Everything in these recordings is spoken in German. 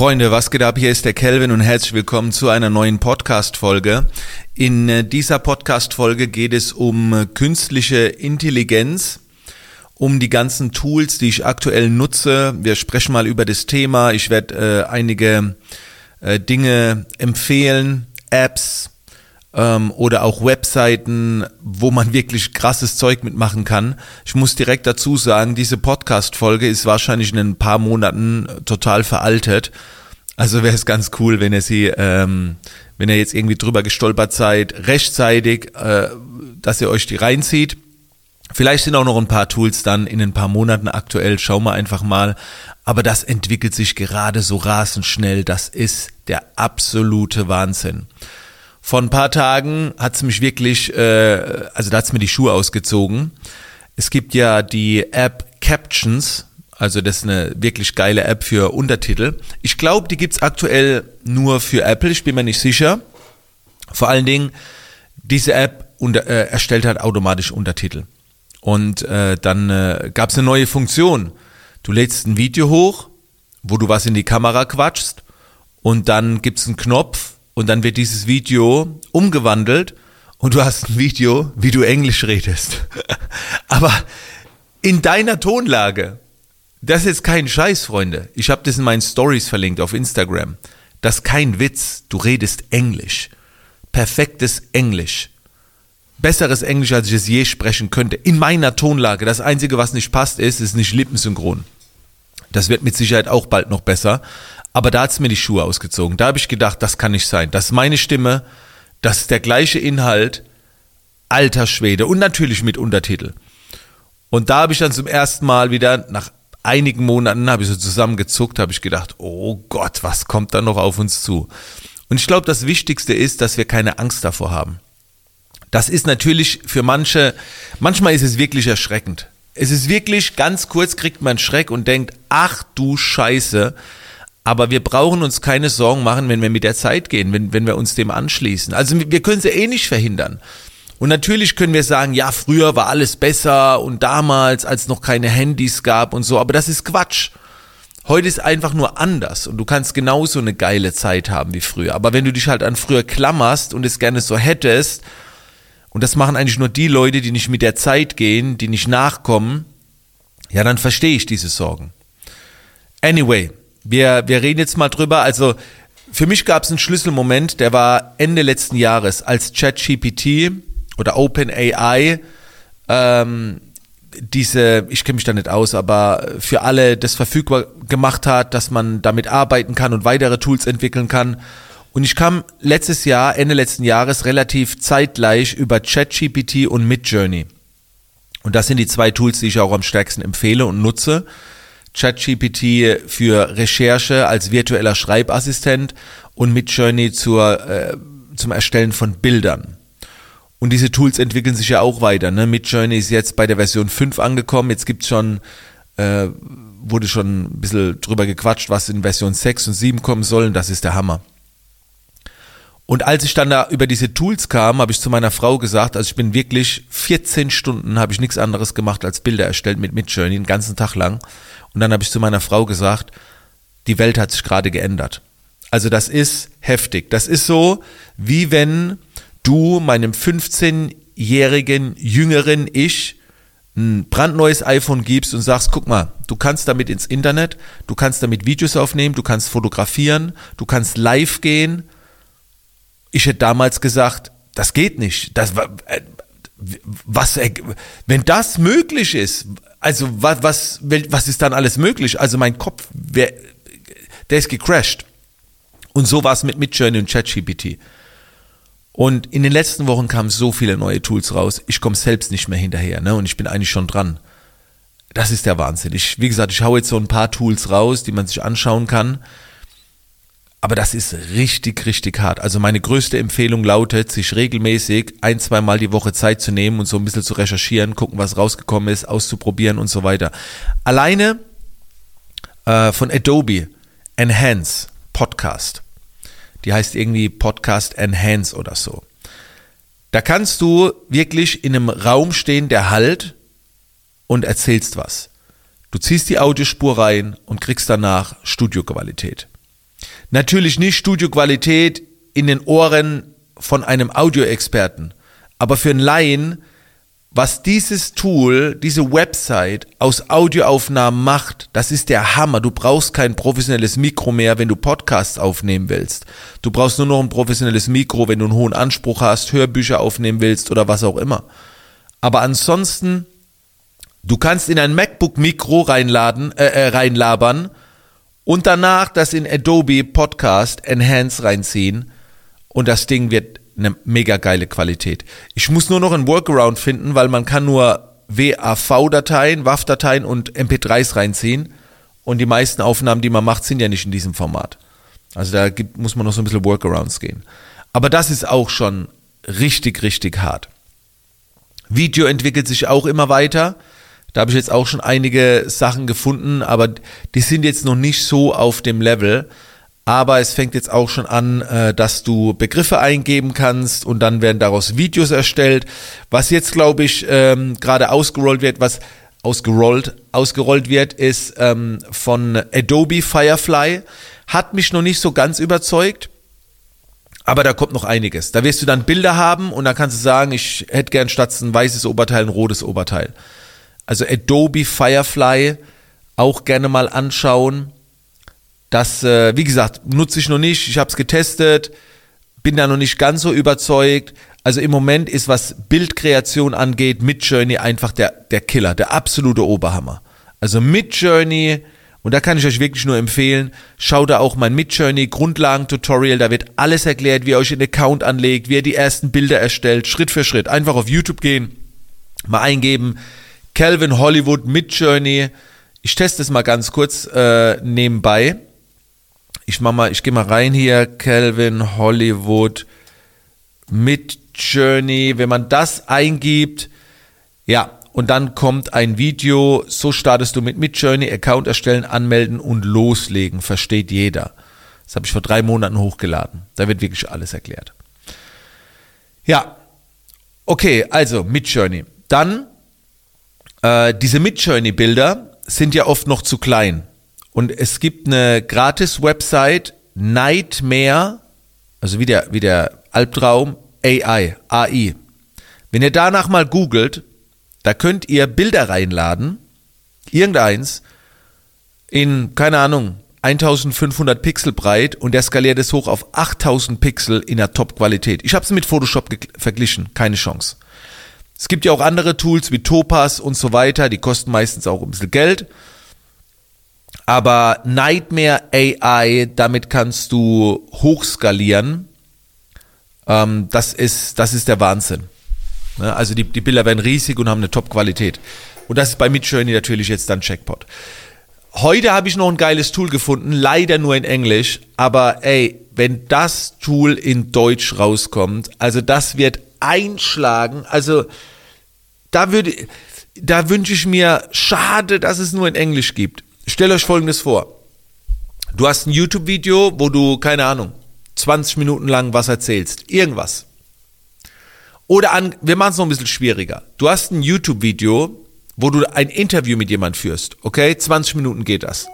Freunde, was geht ab? Hier ist der Kelvin und herzlich willkommen zu einer neuen Podcast-Folge. In äh, dieser Podcast-Folge geht es um äh, künstliche Intelligenz, um die ganzen Tools, die ich aktuell nutze. Wir sprechen mal über das Thema. Ich werde äh, einige äh, Dinge empfehlen, Apps, ähm, oder auch Webseiten, wo man wirklich krasses Zeug mitmachen kann. Ich muss direkt dazu sagen, diese Podcast-Folge ist wahrscheinlich in ein paar Monaten total veraltet. Also wäre es ganz cool, wenn ihr sie, ähm, wenn ihr jetzt irgendwie drüber gestolpert seid, rechtzeitig, äh, dass ihr euch die reinzieht. Vielleicht sind auch noch ein paar Tools dann in ein paar Monaten aktuell, schauen wir einfach mal. Aber das entwickelt sich gerade so rasend schnell. Das ist der absolute Wahnsinn. Vor ein paar Tagen hat es mich wirklich, äh, also da hat es mir die Schuhe ausgezogen. Es gibt ja die App Captions, also das ist eine wirklich geile App für Untertitel. Ich glaube, die gibt's aktuell nur für Apple, ich bin mir nicht sicher. Vor allen Dingen, diese App unter, äh, erstellt hat automatisch Untertitel. Und äh, dann äh, gab eine neue Funktion. Du lädst ein Video hoch, wo du was in die Kamera quatschst und dann gibt's einen Knopf, und dann wird dieses Video umgewandelt und du hast ein Video, wie du Englisch redest. Aber in deiner Tonlage. Das ist kein Scheiß, Freunde. Ich habe das in meinen Stories verlinkt auf Instagram. Das ist kein Witz. Du redest Englisch. Perfektes Englisch. Besseres Englisch, als ich es je sprechen könnte. In meiner Tonlage. Das Einzige, was nicht passt, ist, ist nicht lippensynchron. Das wird mit Sicherheit auch bald noch besser. Aber da hat's mir die Schuhe ausgezogen. Da habe ich gedacht, das kann nicht sein. Das ist meine Stimme, das ist der gleiche Inhalt, alter Schwede und natürlich mit Untertitel. Und da habe ich dann zum ersten Mal wieder, nach einigen Monaten, habe ich so zusammengezuckt, habe ich gedacht, oh Gott, was kommt da noch auf uns zu? Und ich glaube, das Wichtigste ist, dass wir keine Angst davor haben. Das ist natürlich für manche, manchmal ist es wirklich erschreckend. Es ist wirklich, ganz kurz kriegt man Schreck und denkt, ach du Scheiße. Aber wir brauchen uns keine Sorgen machen, wenn wir mit der Zeit gehen, wenn, wenn wir uns dem anschließen. Also wir können sie eh nicht verhindern. Und natürlich können wir sagen, ja, früher war alles besser und damals, als noch keine Handys gab und so, aber das ist Quatsch. Heute ist einfach nur anders und du kannst genauso eine geile Zeit haben wie früher. Aber wenn du dich halt an früher klammerst und es gerne so hättest, und das machen eigentlich nur die Leute, die nicht mit der Zeit gehen, die nicht nachkommen, ja, dann verstehe ich diese Sorgen. Anyway, wir, wir reden jetzt mal drüber. Also für mich gab es einen Schlüsselmoment, der war Ende letzten Jahres, als ChatGPT oder OpenAI ähm, diese, ich kenne mich da nicht aus, aber für alle das verfügbar gemacht hat, dass man damit arbeiten kann und weitere Tools entwickeln kann. Und ich kam letztes Jahr, Ende letzten Jahres, relativ zeitgleich über ChatGPT und Midjourney. Und das sind die zwei Tools, die ich auch am stärksten empfehle und nutze. ChatGPT für Recherche als virtueller Schreibassistent und Midjourney zur, äh, zum Erstellen von Bildern. Und diese Tools entwickeln sich ja auch weiter. Ne? Midjourney ist jetzt bei der Version 5 angekommen. Jetzt gibt's schon, äh, wurde schon ein bisschen drüber gequatscht, was in Version 6 und 7 kommen sollen. Das ist der Hammer. Und als ich dann da über diese Tools kam, habe ich zu meiner Frau gesagt, also ich bin wirklich 14 Stunden, habe ich nichts anderes gemacht als Bilder erstellt mit Midjourney, den ganzen Tag lang. Und dann habe ich zu meiner Frau gesagt, die Welt hat sich gerade geändert. Also das ist heftig. Das ist so, wie wenn du meinem 15-jährigen jüngeren Ich ein brandneues iPhone gibst und sagst, guck mal, du kannst damit ins Internet, du kannst damit Videos aufnehmen, du kannst fotografieren, du kannst live gehen, ich hätte damals gesagt, das geht nicht. Das, äh, was, wenn das möglich ist, also was, was, was ist dann alles möglich? Also mein Kopf, der ist gecrashed. Und so war es mit Midjourney und ChatGPT. Und in den letzten Wochen kamen so viele neue Tools raus. Ich komme selbst nicht mehr hinterher, ne? Und ich bin eigentlich schon dran. Das ist der Wahnsinn. Ich, wie gesagt, ich hau jetzt so ein paar Tools raus, die man sich anschauen kann. Aber das ist richtig, richtig hart. Also meine größte Empfehlung lautet, sich regelmäßig ein, zwei Mal die Woche Zeit zu nehmen und so ein bisschen zu recherchieren, gucken, was rausgekommen ist, auszuprobieren und so weiter. Alleine äh, von Adobe Enhance Podcast. Die heißt irgendwie Podcast Enhance oder so. Da kannst du wirklich in einem Raum stehen, der halt und erzählst was. Du ziehst die Audiospur rein und kriegst danach Studioqualität. Natürlich nicht Studioqualität in den Ohren von einem Audioexperten, aber für einen Laien, was dieses Tool, diese Website aus Audioaufnahmen macht, das ist der Hammer. Du brauchst kein professionelles Mikro mehr, wenn du Podcasts aufnehmen willst. Du brauchst nur noch ein professionelles Mikro, wenn du einen hohen Anspruch hast, Hörbücher aufnehmen willst oder was auch immer. Aber ansonsten, du kannst in ein MacBook Mikro reinladen, äh, äh, reinlabern und danach das in Adobe Podcast Enhance reinziehen und das Ding wird eine mega geile Qualität. Ich muss nur noch ein Workaround finden, weil man kann nur WAV-Dateien, WAV-Dateien und MP3s reinziehen und die meisten Aufnahmen, die man macht, sind ja nicht in diesem Format. Also da gibt, muss man noch so ein bisschen Workarounds gehen. Aber das ist auch schon richtig, richtig hart. Video entwickelt sich auch immer weiter. Da habe ich jetzt auch schon einige Sachen gefunden, aber die sind jetzt noch nicht so auf dem Level. Aber es fängt jetzt auch schon an, äh, dass du Begriffe eingeben kannst und dann werden daraus Videos erstellt. Was jetzt, glaube ich, ähm, gerade ausgerollt wird, was ausgerollt, ausgerollt wird, ist ähm, von Adobe Firefly. Hat mich noch nicht so ganz überzeugt. Aber da kommt noch einiges. Da wirst du dann Bilder haben und dann kannst du sagen, ich hätte gern statt ein weißes Oberteil ein rotes Oberteil. Also Adobe Firefly auch gerne mal anschauen. Das, äh, wie gesagt, nutze ich noch nicht. Ich habe es getestet, bin da noch nicht ganz so überzeugt. Also im Moment ist, was Bildkreation angeht, Midjourney einfach der, der Killer, der absolute Oberhammer. Also Midjourney, und da kann ich euch wirklich nur empfehlen, schaut da auch mein Midjourney Grundlagen-Tutorial, da wird alles erklärt, wie ihr euch einen Account anlegt, wie ihr die ersten Bilder erstellt, Schritt für Schritt. Einfach auf YouTube gehen, mal eingeben, Calvin Hollywood Midjourney. Ich teste es mal ganz kurz äh, nebenbei. Ich mach mal, ich gehe mal rein hier, Calvin Hollywood Midjourney. Wenn man das eingibt, ja, und dann kommt ein Video, so startest du mit Midjourney, Account erstellen, anmelden und loslegen, versteht jeder. Das habe ich vor drei Monaten hochgeladen. Da wird wirklich alles erklärt. Ja, okay, also Midjourney. Dann äh, diese Midjourney-Bilder sind ja oft noch zu klein. Und es gibt eine Gratis-Website, Nightmare, also wie der, wie der Albtraum, AI, AI. Wenn ihr danach mal googelt, da könnt ihr Bilder reinladen, irgendeins, in, keine Ahnung, 1500 Pixel breit und der skaliert es hoch auf 8000 Pixel in der Top-Qualität. Ich habe es mit Photoshop verglichen, keine Chance. Es gibt ja auch andere Tools wie Topaz und so weiter, die kosten meistens auch ein bisschen Geld. Aber Nightmare AI, damit kannst du hochskalieren. Ähm, das, ist, das ist der Wahnsinn. Ne? Also die, die Bilder werden riesig und haben eine Top-Qualität. Und das ist bei Midjourney natürlich jetzt dann Checkpot. Heute habe ich noch ein geiles Tool gefunden, leider nur in Englisch, aber ey, wenn das Tool in Deutsch rauskommt, also das wird einschlagen. Also da würde, da wünsche ich mir, schade, dass es nur in Englisch gibt. Stellt euch Folgendes vor. Du hast ein YouTube-Video, wo du, keine Ahnung, 20 Minuten lang was erzählst. Irgendwas. Oder an, wir machen es noch ein bisschen schwieriger. Du hast ein YouTube-Video, wo du ein Interview mit jemand führst. Okay? 20 Minuten geht das.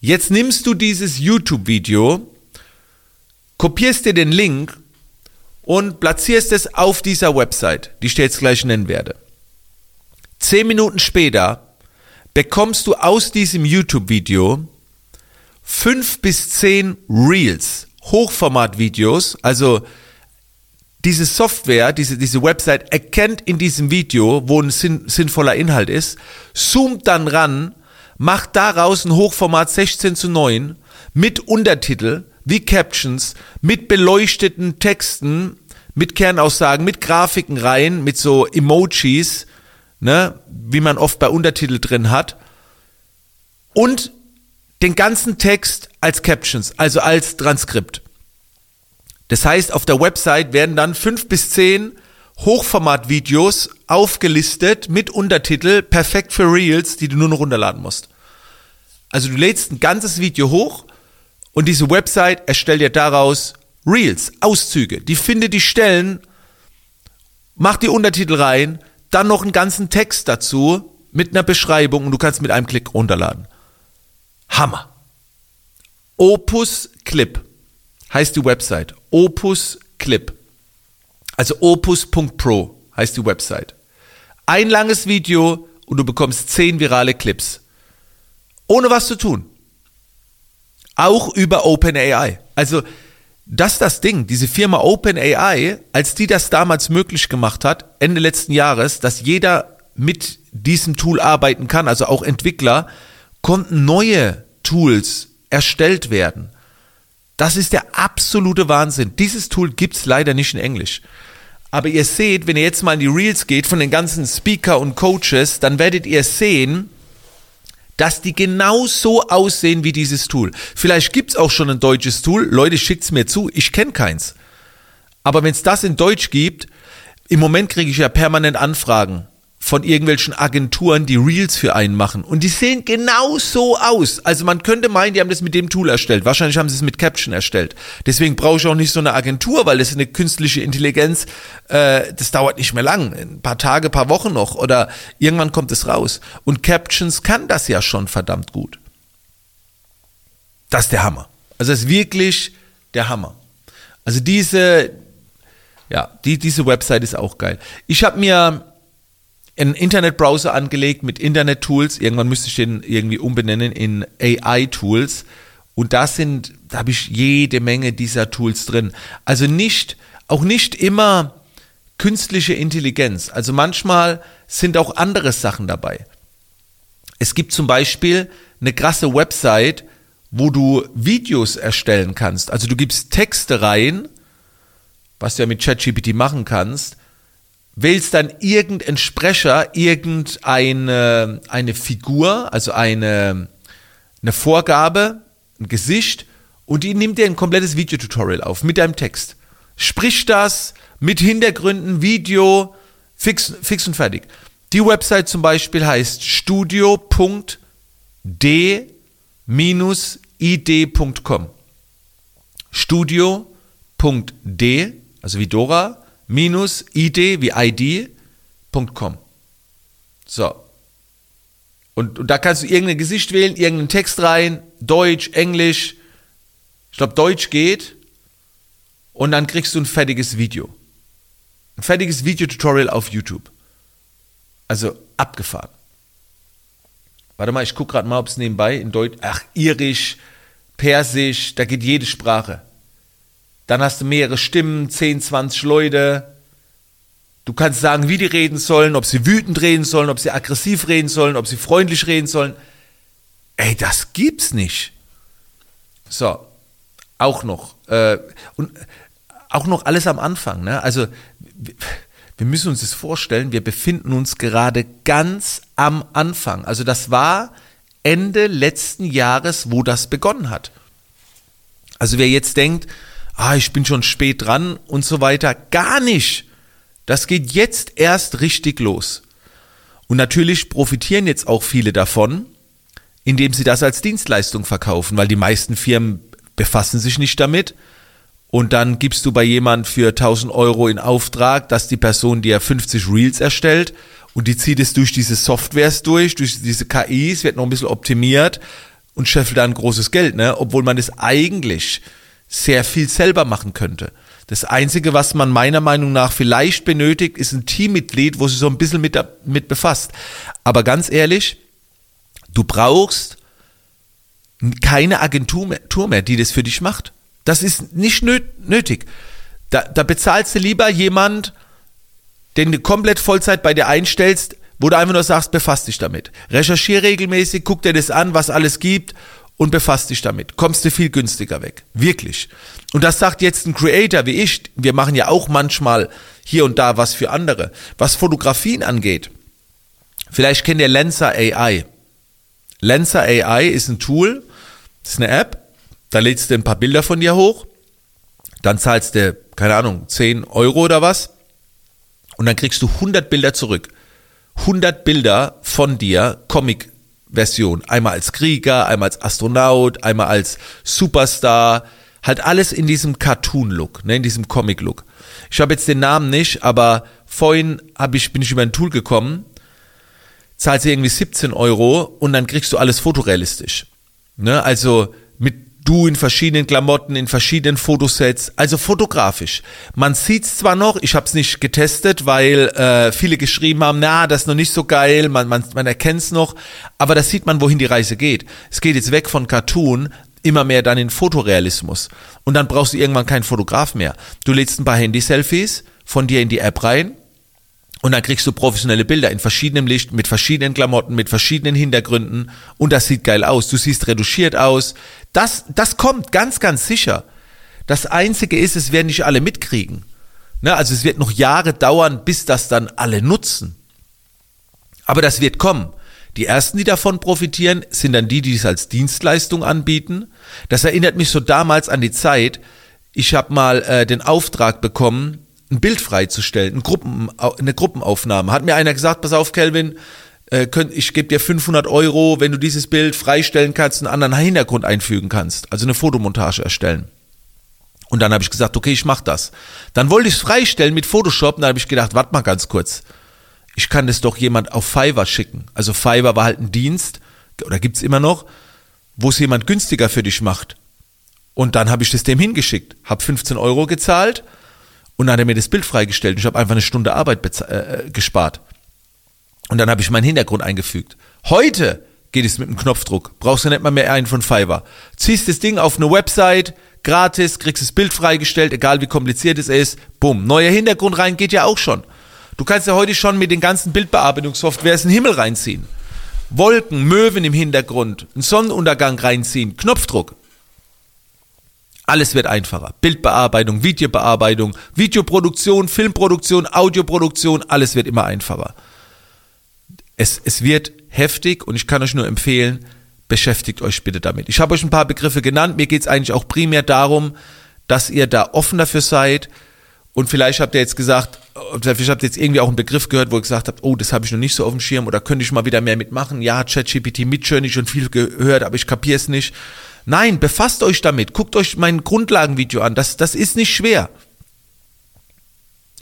Jetzt nimmst du dieses YouTube-Video, kopierst dir den Link und platzierst es auf dieser Website, die ich dir jetzt gleich nennen werde. Zehn Minuten später bekommst du aus diesem YouTube-Video fünf bis zehn Reels, Hochformat-Videos, also diese Software, diese, diese Website erkennt in diesem Video, wo ein sinn, sinnvoller Inhalt ist, zoomt dann ran, macht daraus ein Hochformat 16 zu 9 mit Untertitel, wie Captions, mit beleuchteten Texten, mit Kernaussagen, mit Grafiken rein, mit so Emojis, ne, wie man oft bei Untertitel drin hat. Und den ganzen Text als Captions, also als Transkript. Das heißt, auf der Website werden dann fünf bis zehn Hochformat-Videos aufgelistet mit Untertitel, perfekt für Reels, die du nur noch runterladen musst. Also du lädst ein ganzes Video hoch und diese Website erstellt dir daraus Reels, Auszüge. Die findet die Stellen, macht die Untertitel rein, dann noch einen ganzen Text dazu mit einer Beschreibung und du kannst mit einem Klick runterladen. Hammer. Opus Clip heißt die Website. Opus Clip. Also opus.pro heißt die Website. Ein langes Video und du bekommst zehn virale Clips. Ohne was zu tun. Auch über OpenAI. Also, das ist das Ding. Diese Firma OpenAI, als die das damals möglich gemacht hat, Ende letzten Jahres, dass jeder mit diesem Tool arbeiten kann, also auch Entwickler, konnten neue Tools erstellt werden. Das ist der absolute Wahnsinn. Dieses Tool gibt's leider nicht in Englisch. Aber ihr seht, wenn ihr jetzt mal in die Reels geht von den ganzen Speaker und Coaches, dann werdet ihr sehen, dass die genau so aussehen wie dieses Tool. Vielleicht gibt's auch schon ein deutsches Tool. Leute, schickt's mir zu. Ich kenne keins. Aber wenn es das in Deutsch gibt, im Moment kriege ich ja permanent Anfragen von irgendwelchen Agenturen, die Reels für einen machen. Und die sehen genau so aus. Also man könnte meinen, die haben das mit dem Tool erstellt. Wahrscheinlich haben sie es mit Caption erstellt. Deswegen brauche ich auch nicht so eine Agentur, weil das ist eine künstliche Intelligenz. Äh, das dauert nicht mehr lang. Ein paar Tage, paar Wochen noch. Oder irgendwann kommt es raus. Und Captions kann das ja schon verdammt gut. Das ist der Hammer. Also das ist wirklich der Hammer. Also diese, ja, die, diese Website ist auch geil. Ich habe mir einen Internetbrowser angelegt mit Internet-Tools. Irgendwann müsste ich den irgendwie umbenennen in AI-Tools. Und da sind, da habe ich jede Menge dieser Tools drin. Also nicht, auch nicht immer künstliche Intelligenz. Also manchmal sind auch andere Sachen dabei. Es gibt zum Beispiel eine krasse Website, wo du Videos erstellen kannst. Also du gibst Texte rein, was du ja mit ChatGPT machen kannst, wählst dann irgendeinen Sprecher, irgendeine eine Figur, also eine, eine Vorgabe, ein Gesicht und die nimmt dir ein komplettes Videotutorial auf mit deinem Text. Sprich das mit Hintergründen, Video, fix, fix und fertig. Die Website zum Beispiel heißt studio.d-id.com. Studio.d, also wie Dora, minus id wie id.com. So. Und, und da kannst du irgendein Gesicht wählen, irgendeinen Text rein, Deutsch, Englisch. Ich glaube, Deutsch geht. Und dann kriegst du ein fertiges Video. Ein fertiges Videotutorial auf YouTube. Also abgefahren. Warte mal, ich gucke gerade mal, ob es nebenbei in Deutsch, ach, Irisch, Persisch, da geht jede Sprache. Dann hast du mehrere Stimmen, 10, 20 Leute. Du kannst sagen, wie die reden sollen, ob sie wütend reden sollen, ob sie aggressiv reden sollen, ob sie freundlich reden sollen. Ey, das gibt's nicht. So, auch noch. Äh, und auch noch alles am Anfang. Ne? Also, wir müssen uns das vorstellen, wir befinden uns gerade ganz am Anfang. Also, das war Ende letzten Jahres, wo das begonnen hat. Also, wer jetzt denkt, ah, ich bin schon spät dran und so weiter. Gar nicht. Das geht jetzt erst richtig los. Und natürlich profitieren jetzt auch viele davon, indem sie das als Dienstleistung verkaufen, weil die meisten Firmen befassen sich nicht damit. Und dann gibst du bei jemand für 1000 Euro in Auftrag, dass die Person dir 50 Reels erstellt und die zieht es durch diese Softwares durch, durch diese KIs, wird noch ein bisschen optimiert und scheffelt dann großes Geld, ne? Obwohl man es eigentlich sehr viel selber machen könnte. Das Einzige, was man meiner Meinung nach vielleicht benötigt, ist ein Teammitglied, wo sich so ein bisschen mit, mit befasst. Aber ganz ehrlich, du brauchst keine Agentur mehr, die das für dich macht. Das ist nicht nötig. Da, da bezahlst du lieber jemand, den du komplett Vollzeit bei dir einstellst, wo du einfach nur sagst, befass dich damit. Recherchier regelmäßig, guck dir das an, was alles gibt und befasst dich damit. Kommst du viel günstiger weg. Wirklich. Und das sagt jetzt ein Creator wie ich. Wir machen ja auch manchmal hier und da was für andere. Was Fotografien angeht. Vielleicht kennt ihr Lenser AI. Lenser AI ist ein Tool, ist eine App. Da lädst du ein paar Bilder von dir hoch. Dann zahlst du, keine Ahnung, 10 Euro oder was. Und dann kriegst du 100 Bilder zurück. 100 Bilder von dir, Comic Version. Einmal als Krieger, einmal als Astronaut, einmal als Superstar. Halt alles in diesem Cartoon-Look, ne, in diesem Comic-Look. Ich habe jetzt den Namen nicht, aber vorhin ich, bin ich über ein Tool gekommen, zahlst du irgendwie 17 Euro und dann kriegst du alles fotorealistisch. Ne, also mit Du in verschiedenen Klamotten, in verschiedenen Fotosets, also fotografisch. Man sieht's zwar noch, ich habe es nicht getestet, weil äh, viele geschrieben haben, na, das ist noch nicht so geil, man, man, man erkennt's noch, aber da sieht man, wohin die Reise geht. Es geht jetzt weg von Cartoon, immer mehr dann in Fotorealismus. Und dann brauchst du irgendwann keinen Fotograf mehr. Du lädst ein paar Handy-Selfies von dir in die App rein, und dann kriegst du professionelle Bilder in verschiedenem Licht, mit verschiedenen Klamotten, mit verschiedenen Hintergründen. Und das sieht geil aus. Du siehst reduziert aus. Das, das kommt ganz, ganz sicher. Das Einzige ist, es werden nicht alle mitkriegen. Ne? Also es wird noch Jahre dauern, bis das dann alle nutzen. Aber das wird kommen. Die ersten, die davon profitieren, sind dann die, die es als Dienstleistung anbieten. Das erinnert mich so damals an die Zeit. Ich habe mal äh, den Auftrag bekommen, ein Bild freizustellen, ein Gruppen, eine Gruppenaufnahme. Hat mir einer gesagt, pass auf, Kelvin, äh, ich gebe dir 500 Euro, wenn du dieses Bild freistellen kannst, einen anderen Hintergrund einfügen kannst, also eine Fotomontage erstellen. Und dann habe ich gesagt, okay, ich mache das. Dann wollte ich es freistellen mit Photoshop, und dann habe ich gedacht, warte mal ganz kurz. Ich kann das doch jemand auf Fiverr schicken. Also Fiverr war halt ein Dienst, oder gibt's immer noch, wo es jemand günstiger für dich macht. Und dann habe ich das dem hingeschickt, habe 15 Euro gezahlt und dann hat er mir das Bild freigestellt ich habe einfach eine Stunde Arbeit äh, gespart. Und dann habe ich meinen Hintergrund eingefügt. Heute geht es mit einem Knopfdruck. Brauchst du nicht mal mehr einen von Fiverr. Ziehst das Ding auf eine Website, gratis, kriegst das Bild freigestellt, egal wie kompliziert es ist. Bumm. Neuer Hintergrund rein geht ja auch schon. Du kannst ja heute schon mit den ganzen Bildbearbeitungssoftwares einen Himmel reinziehen. Wolken, Möwen im Hintergrund, einen Sonnenuntergang reinziehen, Knopfdruck. Alles wird einfacher. Bildbearbeitung, Videobearbeitung, Videoproduktion, Filmproduktion, Audioproduktion, alles wird immer einfacher. Es, es wird heftig und ich kann euch nur empfehlen, beschäftigt euch bitte damit. Ich habe euch ein paar Begriffe genannt. Mir geht es eigentlich auch primär darum, dass ihr da offen dafür seid. Und vielleicht habt ihr jetzt gesagt, vielleicht habt ihr jetzt irgendwie auch einen Begriff gehört, wo ihr gesagt habt, oh, das habe ich noch nicht so auf dem Schirm oder könnte ich mal wieder mehr mitmachen. Ja, ChatGPT mit schon schon viel gehört, aber ich kapiere es nicht. Nein, befasst euch damit. Guckt euch mein Grundlagenvideo an. Das, das ist nicht schwer.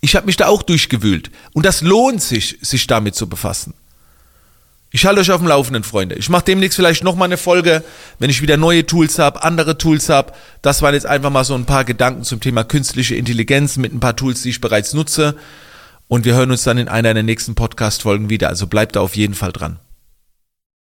Ich habe mich da auch durchgewühlt. Und das lohnt sich, sich damit zu befassen. Ich halte euch auf dem Laufenden, Freunde. Ich mache demnächst vielleicht nochmal eine Folge, wenn ich wieder neue Tools habe, andere Tools habe. Das waren jetzt einfach mal so ein paar Gedanken zum Thema künstliche Intelligenz mit ein paar Tools, die ich bereits nutze. Und wir hören uns dann in einer der nächsten Podcast-Folgen wieder. Also bleibt da auf jeden Fall dran.